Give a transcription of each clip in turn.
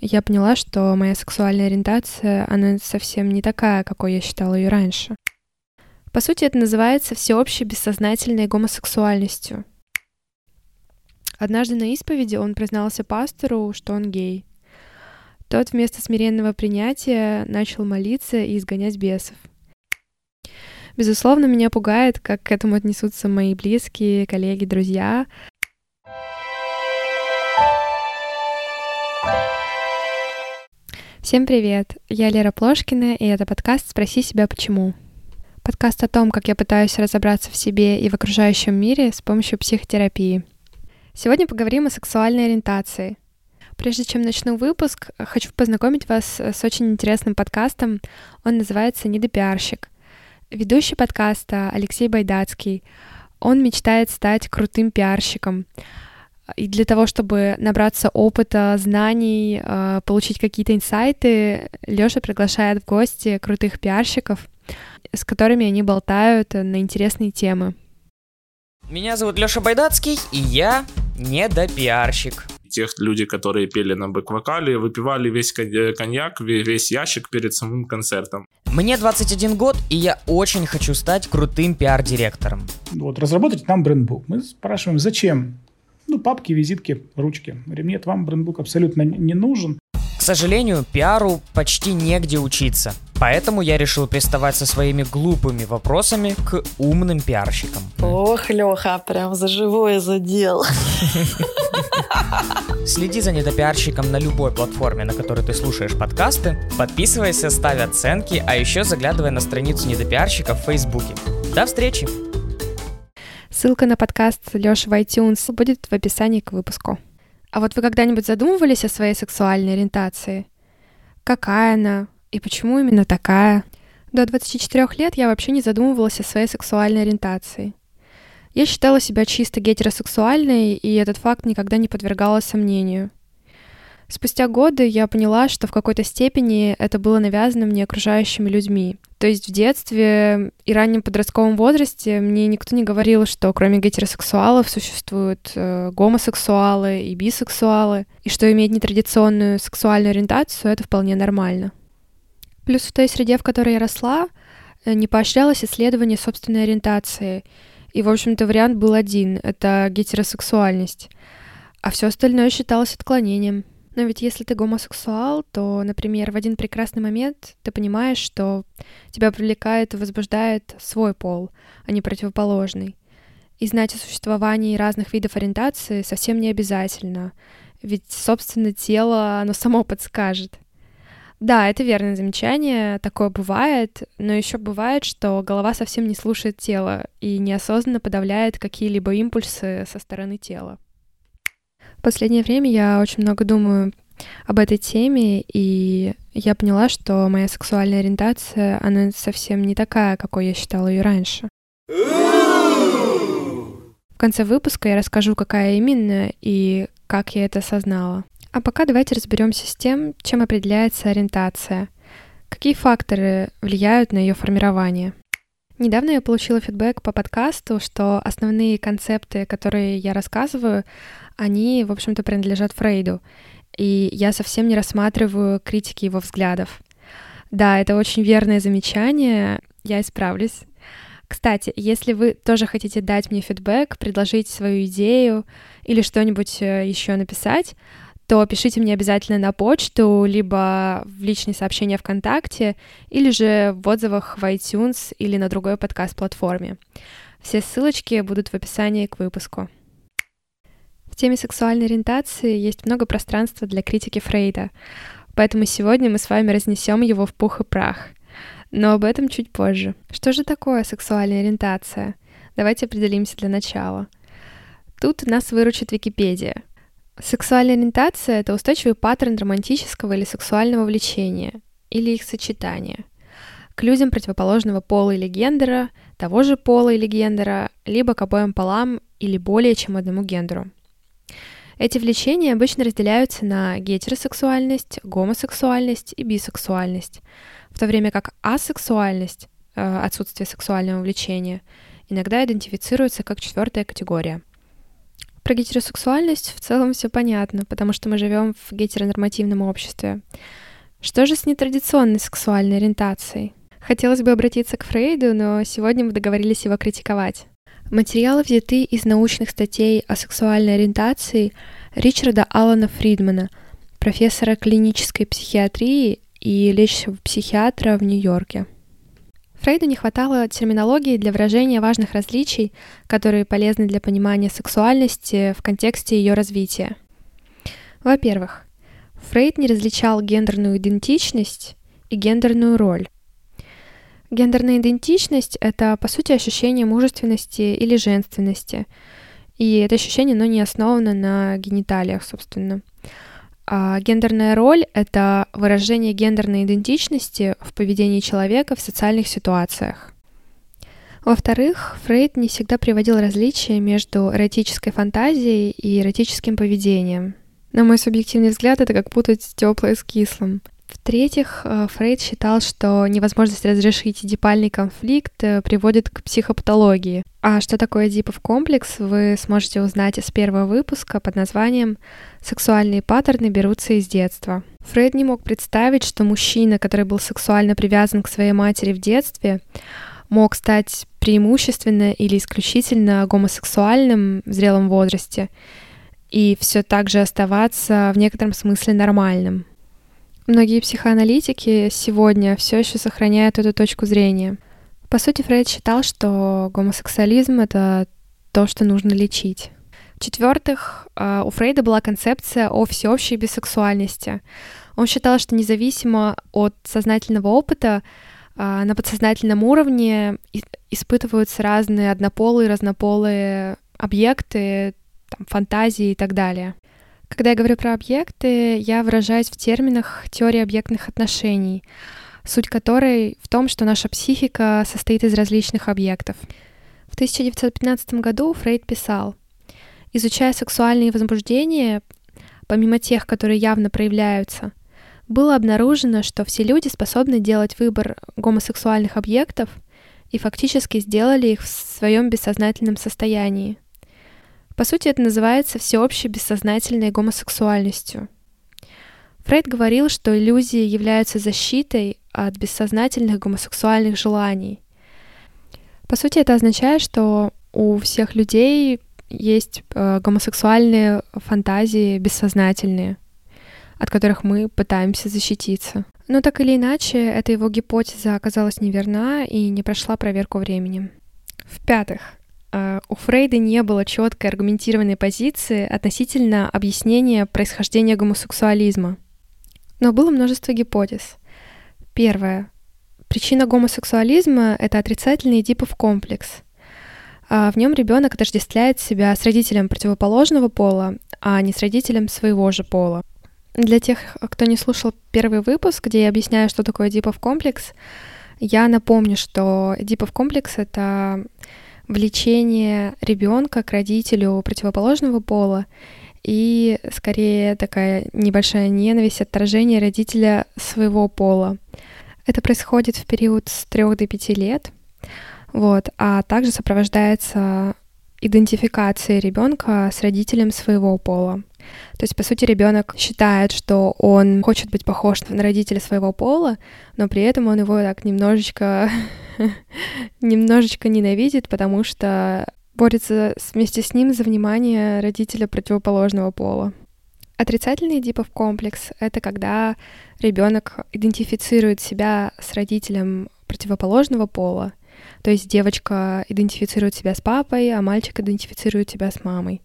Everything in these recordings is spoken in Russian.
Я поняла, что моя сексуальная ориентация, она совсем не такая, какой я считала ее раньше. По сути, это называется всеобщей бессознательной гомосексуальностью. Однажды на исповеди он признался пастору, что он гей. Тот вместо смиренного принятия начал молиться и изгонять бесов. Безусловно, меня пугает, как к этому отнесутся мои близкие, коллеги, друзья. Всем привет! Я Лера Плошкина, и это подкаст «Спроси себя почему». Подкаст о том, как я пытаюсь разобраться в себе и в окружающем мире с помощью психотерапии. Сегодня поговорим о сексуальной ориентации. Прежде чем начну выпуск, хочу познакомить вас с очень интересным подкастом. Он называется «Недопиарщик». Ведущий подкаста Алексей Байдацкий. Он мечтает стать крутым пиарщиком — и для того, чтобы набраться опыта, знаний, э, получить какие-то инсайты, Лёша приглашает в гости крутых пиарщиков, с которыми они болтают на интересные темы. Меня зовут Лёша Байдацкий, и я недопиарщик. Тех люди, которые пели на бэк-вокале, выпивали весь коньяк, весь ящик перед самым концертом. Мне 21 год, и я очень хочу стать крутым пиар-директором. Вот, разработать нам брендбук. Мы спрашиваем, зачем? Ну, папки, визитки, ручки. Говорим, нет, вам брендбук абсолютно не нужен. К сожалению, пиару почти негде учиться. Поэтому я решил приставать со своими глупыми вопросами к умным пиарщикам. Ох, Леха, прям за живое задел. Следи за недопиарщиком на любой платформе, на которой ты слушаешь подкасты. Подписывайся, ставь оценки, а еще заглядывай на страницу недопиарщика в Фейсбуке. До встречи! Ссылка на подкаст Лёши в iTunes будет в описании к выпуску. А вот вы когда-нибудь задумывались о своей сексуальной ориентации? Какая она? И почему именно такая? До 24 лет я вообще не задумывалась о своей сексуальной ориентации. Я считала себя чисто гетеросексуальной, и этот факт никогда не подвергала сомнению. Спустя годы я поняла, что в какой-то степени это было навязано мне окружающими людьми. То есть в детстве и раннем подростковом возрасте мне никто не говорил, что кроме гетеросексуалов существуют э, гомосексуалы и бисексуалы, и что иметь нетрадиционную сексуальную ориентацию — это вполне нормально. Плюс в той среде, в которой я росла, э, не поощрялось исследование собственной ориентации. И, в общем-то, вариант был один — это гетеросексуальность. А все остальное считалось отклонением — но ведь если ты гомосексуал, то, например, в один прекрасный момент ты понимаешь, что тебя привлекает и возбуждает свой пол, а не противоположный. И знать о существовании разных видов ориентации совсем не обязательно, ведь, собственно, тело, оно само подскажет. Да, это верное замечание, такое бывает, но еще бывает, что голова совсем не слушает тело и неосознанно подавляет какие-либо импульсы со стороны тела. Последнее время я очень много думаю об этой теме, и я поняла, что моя сексуальная ориентация, она совсем не такая, какой я считала ее раньше. В конце выпуска я расскажу, какая именно и как я это осознала. А пока давайте разберемся с тем, чем определяется ориентация. Какие факторы влияют на ее формирование? Недавно я получила фидбэк по подкасту, что основные концепты, которые я рассказываю, они, в общем-то, принадлежат Фрейду, и я совсем не рассматриваю критики его взглядов. Да, это очень верное замечание, я исправлюсь. Кстати, если вы тоже хотите дать мне фидбэк, предложить свою идею или что-нибудь э, еще написать, то пишите мне обязательно на почту, либо в личные сообщения ВКонтакте, или же в отзывах в iTunes или на другой подкаст-платформе. Все ссылочки будут в описании к выпуску. Теме сексуальной ориентации есть много пространства для критики Фрейда, поэтому сегодня мы с вами разнесем его в пух и прах. Но об этом чуть позже. Что же такое сексуальная ориентация? Давайте определимся для начала. Тут нас выручит Википедия. Сексуальная ориентация — это устойчивый паттерн романтического или сексуального влечения, или их сочетания, к людям противоположного пола или гендера, того же пола или гендера, либо к обоим полам или более чем одному гендеру. Эти влечения обычно разделяются на гетеросексуальность, гомосексуальность и бисексуальность, в то время как асексуальность, э, отсутствие сексуального влечения, иногда идентифицируется как четвертая категория — Про гетеросексуальность в целом все понятно, потому что мы живем в гетеронормативном обществе. Что же с нетрадиционной сексуальной ориентацией? Хотелось бы обратиться к Фрейду, но сегодня мы договорились его критиковать. Материалы взяты из научных статей о сексуальной ориентации Ричарда Аллана Фридмана, профессора клинической психиатрии и лечащего психиатра в Нью-Йорке. Фрейду не хватало терминологии для выражения важных различий, которые полезны для понимания сексуальности в контексте ее развития. Во-первых, Фрейд не различал гендерную идентичность и гендерную роль. Гендерная идентичность — это, по сути, ощущение мужественности или женственности. И это ощущение, оно не основано на гениталиях, собственно. А гендерная роль — это выражение гендерной идентичности в поведении человека в социальных ситуациях. Во-вторых, Фрейд не всегда приводил различия между эротической фантазией и эротическим поведением. На мой субъективный взгляд, это как путать теплое с кислым. В-третьих, э, Фрейд считал, что невозможность разрешить эдипальный конфликт э, приводит к психопатологии. А что такое эдипов комплекс, вы сможете узнать из первого выпуска под названием «Сексуальные паттерны берутся из детства». Фрейд не мог представить, что мужчина, который был сексуально привязан к своей матери в детстве, мог стать преимущественно или исключительно гомосексуальным в зрелом возрасте и все так же оставаться в некотором смысле нормальным. Многие психоаналитики сегодня все еще сохраняют эту точку зрения. По сути, Фрейд считал, что гомосексуализм — это то, что нужно лечить. В-четвертых, а, у Фрейда была концепция о всеобщей бисексуальности. Он считал, что независимо от сознательного опыта, а, на подсознательном уровне испытываются разные однополые, разнополые объекты, там, фантазии и так далее. Когда я говорю про объекты, я выражаюсь в терминах теории объектных отношений, суть которой в том, что наша психика состоит из различных объектов. В 1915 году Фрейд писал, изучая сексуальные возбуждения, помимо тех, которые явно проявляются, было обнаружено, что все люди способны делать выбор гомосексуальных объектов и фактически сделали их в своем бессознательном состоянии – по сути, это называется всеобщей бессознательной гомосексуальностью. Фрейд говорил, что иллюзии являются защитой от бессознательных гомосексуальных желаний. По сути, это означает, что у всех людей есть э, гомосексуальные фантазии бессознательные, от которых мы пытаемся защититься. Но так или иначе, эта его гипотеза оказалась неверна и не прошла проверку временем. В-пятых, у Фрейда не было четкой аргументированной позиции относительно объяснения происхождения гомосексуализма. Но было множество гипотез. Первая. Причина гомосексуализма — это отрицательный Эдипов комплекс. А в нем ребенок отождествляет себя с родителем противоположного пола, а не с родителем своего же пола. Для тех, кто не слушал первый выпуск, где я объясняю, что такое Эдипов комплекс, я напомню, что Эдипов комплекс — это влечение ребенка к родителю противоположного пола и скорее такая небольшая ненависть, отторжение родителя своего пола. Это происходит в период с 3 до 5 лет, вот, а также сопровождается идентификацией ребенка с родителем своего пола. То есть, по сути, ребенок считает, что он хочет быть похож на родителя своего пола, но при этом он его так немножечко, немножечко ненавидит, потому что борется вместе с ним за внимание родителя противоположного пола. Отрицательный Эдипов комплекс — это когда ребенок идентифицирует себя с родителем противоположного пола, то есть девочка идентифицирует себя с папой, а мальчик идентифицирует себя с мамой.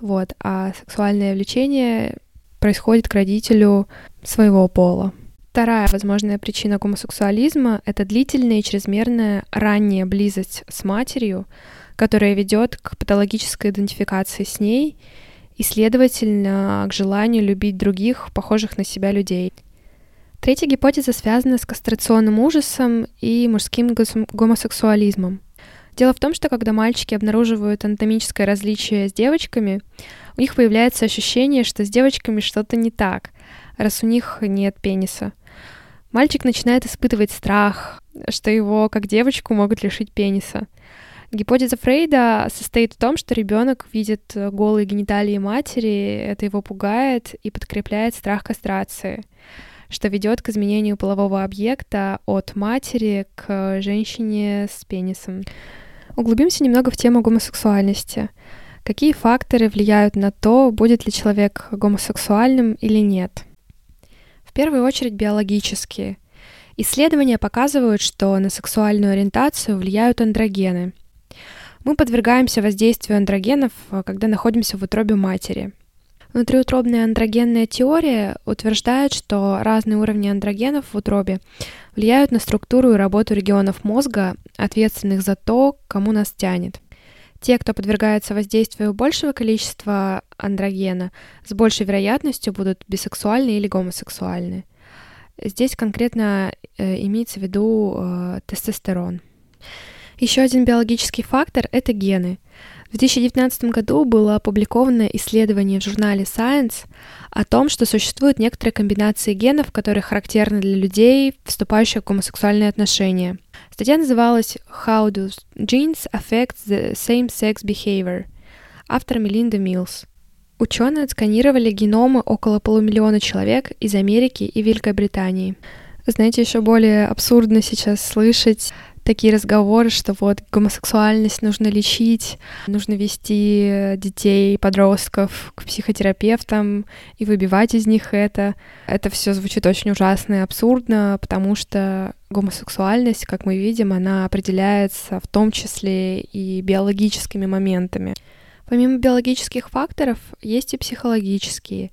Вот. А сексуальное влечение происходит к родителю своего пола. Вторая возможная причина гомосексуализма — это длительная и чрезмерная ранняя близость с матерью, которая ведет к патологической идентификации с ней и, следовательно, к желанию любить других, похожих на себя людей. Третья гипотеза связана с кастрационным ужасом и мужским гомосексуализмом. Дело в том, что когда мальчики обнаруживают анатомическое различие с девочками, у них появляется ощущение, что с девочками что-то не так, раз у них нет пениса. Мальчик начинает испытывать страх, что его, как девочку, могут лишить пениса. Гипотеза Фрейда состоит в том, что ребенок видит голые гениталии матери, это его пугает и подкрепляет страх кастрации, что ведет к изменению полового объекта от матери к женщине с пенисом. Углубимся немного в тему гомосексуальности. Какие факторы влияют на то, будет ли человек гомосексуальным или нет? В первую очередь биологические. Исследования показывают, что на сексуальную ориентацию влияют андрогены. Мы подвергаемся воздействию андрогенов, когда находимся в утробе матери. Внутриутробная андрогенная теория утверждает, что разные уровни андрогенов в утробе влияют на структуру и работу регионов мозга, ответственных за то, кому нас тянет. Те, кто подвергается воздействию большего количества андрогена, с большей вероятностью будут бисексуальны или гомосексуальны. Здесь конкретно э, имеется в виду э, тестостерон. Еще один биологический фактор — это гены. В 2019 году было опубликовано исследование в журнале Science о том, что существуют некоторые комбинации генов, которые характерны для людей, вступающих в гомосексуальные отношения. Статья называлась «How do genes affect the same-sex behavior?» автор Мелинда Милс. Ученые отсканировали геномы около полумиллиона человек из Америки и Великобритании. Знаете, еще более абсурдно сейчас слышать такие разговоры, что вот гомосексуальность нужно лечить, нужно вести детей, подростков к психотерапевтам и выбивать из них это. Это все звучит очень ужасно и абсурдно, потому что гомосексуальность, как мы видим, она определяется в том числе и биологическими моментами. Помимо биологических факторов, есть и психологические.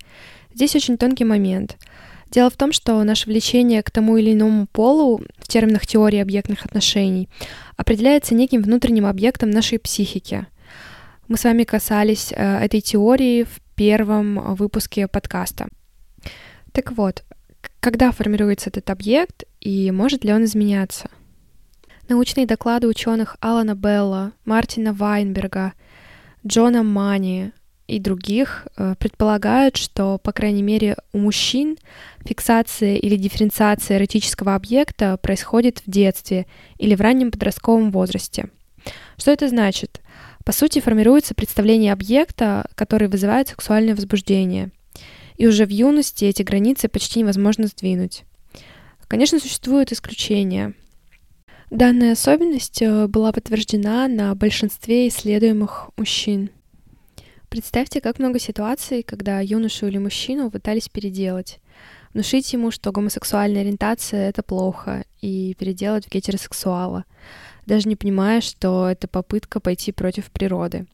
Здесь очень тонкий момент — Дело в том, что наше влечение к тому или иному полу в терминах теории объектных отношений определяется неким внутренним объектом нашей психики. Мы с вами касались э, этой теории в первом выпуске подкаста. Так вот, когда формируется этот объект и может ли он изменяться? Научные доклады ученых Алана Белла, Мартина Вайнберга, Джона Мани, и других э, предполагают, что, по крайней мере, у мужчин фиксация или дифференциация эротического объекта происходит в детстве или в раннем подростковом возрасте. Что это значит? По сути, формируется представление объекта, который вызывает сексуальное возбуждение. И уже в юности эти границы почти невозможно сдвинуть. Конечно, существуют исключения. Данная особенность э, была подтверждена на большинстве исследуемых мужчин – Представьте, как много ситуаций, когда юношу или мужчину пытались переделать. Внушить ему, что гомосексуальная ориентация — это плохо, и переделать в гетеросексуала, даже не понимая, что это попытка пойти против природы.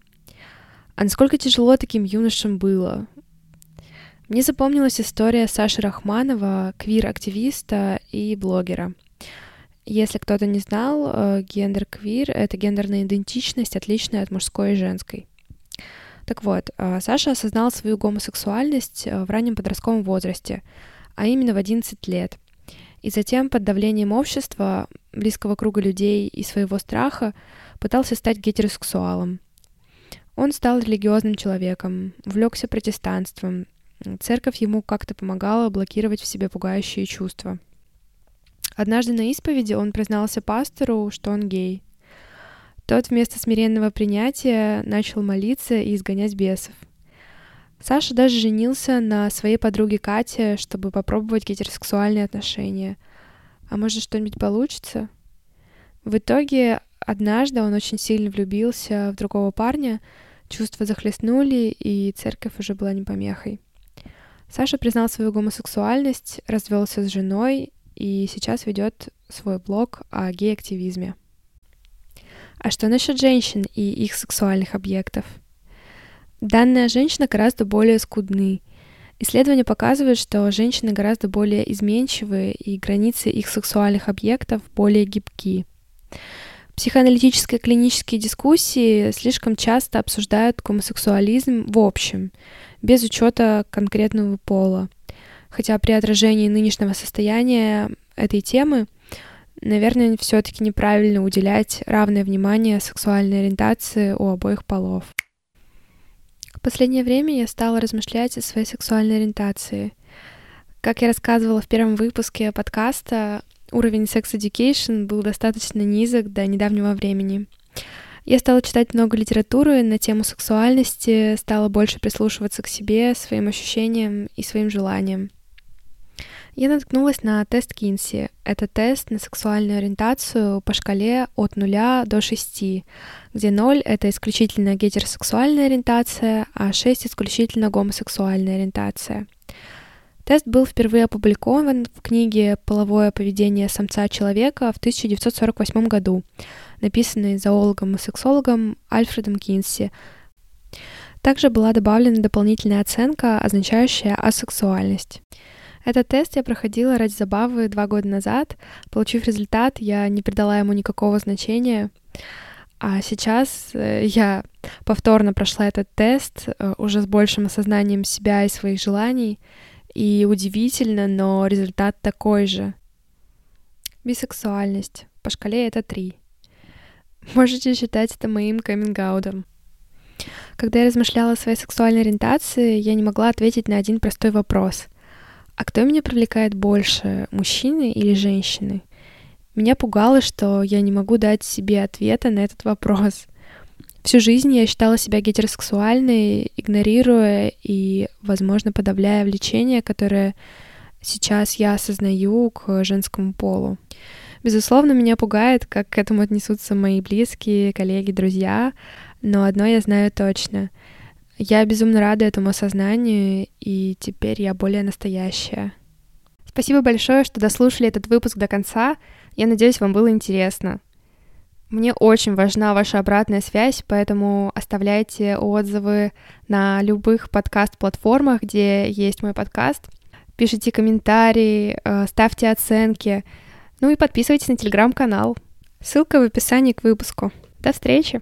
А насколько тяжело таким юношам было? Мне запомнилась история Саши Рахманова, квир-активиста и блогера. Если кто-то не знал, э, гендер-квир — это гендерная идентичность, отличная от мужской и женской. Так вот, э, Саша осознал свою гомосексуальность э, в раннем подростковом возрасте, а именно в 11 лет. И затем под давлением общества, близкого круга людей и своего страха пытался стать гетеросексуалом. Он стал религиозным человеком, увлекся протестанством. Церковь ему как-то помогала блокировать в себе пугающие чувства. Однажды на исповеди он признался пастору, что он гей. Тот вместо смиренного принятия начал молиться и изгонять бесов. Саша даже женился на своей подруге Кате, чтобы попробовать гетеросексуальные отношения. А может, что-нибудь получится? В итоге, однажды он очень сильно влюбился в другого парня, чувства захлестнули, и церковь уже была не помехой. Саша признал свою гомосексуальность, развелся с женой и сейчас ведет свой блог о гей-активизме. А что насчет женщин и их сексуальных объектов? Данные женщины гораздо более скудны. Исследования показывают, что женщины гораздо более изменчивые, и границы их сексуальных объектов более гибки. Психоаналитические клинические дискуссии слишком часто обсуждают гомосексуализм в общем, без учета конкретного пола. Хотя при отражении нынешнего состояния этой темы наверное, все-таки неправильно уделять равное внимание сексуальной ориентации у обоих полов. В последнее время я стала размышлять о своей сексуальной ориентации. Как я рассказывала в первом выпуске подкаста, уровень Sex Education был достаточно низок до недавнего времени. Я стала читать много литературы на тему сексуальности, стала больше прислушиваться к себе, своим ощущениям и своим желаниям. Я наткнулась на тест Кинси. Это тест на сексуальную ориентацию по шкале от 0 до 6, где 0 — это исключительно гетеросексуальная ориентация, а 6 — исключительно гомосексуальная ориентация. Тест был впервые опубликован в книге «Половое поведение самца человека» в 1948 году, написанной зоологом и сексологом Альфредом Кинси. Также была добавлена дополнительная оценка, означающая асексуальность. Этот тест я проходила ради забавы два года назад. Получив результат, я не придала ему никакого значения. А сейчас э, я повторно прошла этот тест э, уже с большим осознанием себя и своих желаний. И удивительно, но результат такой же. Бисексуальность. По шкале это три. Можете считать это моим каминг-аутом. Когда я размышляла о своей сексуальной ориентации, я не могла ответить на один простой вопрос — а кто меня привлекает больше, мужчины или женщины? Меня пугало, что я не могу дать себе ответа на этот вопрос. Всю жизнь я считала себя гетеросексуальной, игнорируя и, возможно, подавляя влечение, которое сейчас я осознаю к женскому полу. Безусловно, меня пугает, как к этому отнесутся мои близкие, коллеги, друзья, но одно я знаю точно — я безумно рада этому осознанию, и теперь я более настоящая. Спасибо большое, что дослушали этот выпуск до конца. Я надеюсь, вам было интересно. Мне очень важна ваша обратная связь, поэтому оставляйте отзывы на любых подкаст-платформах, где есть мой подкаст. Пишите комментарии, э, ставьте оценки. Ну и подписывайтесь на телеграм-канал. Ссылка в описании к выпуску. До встречи!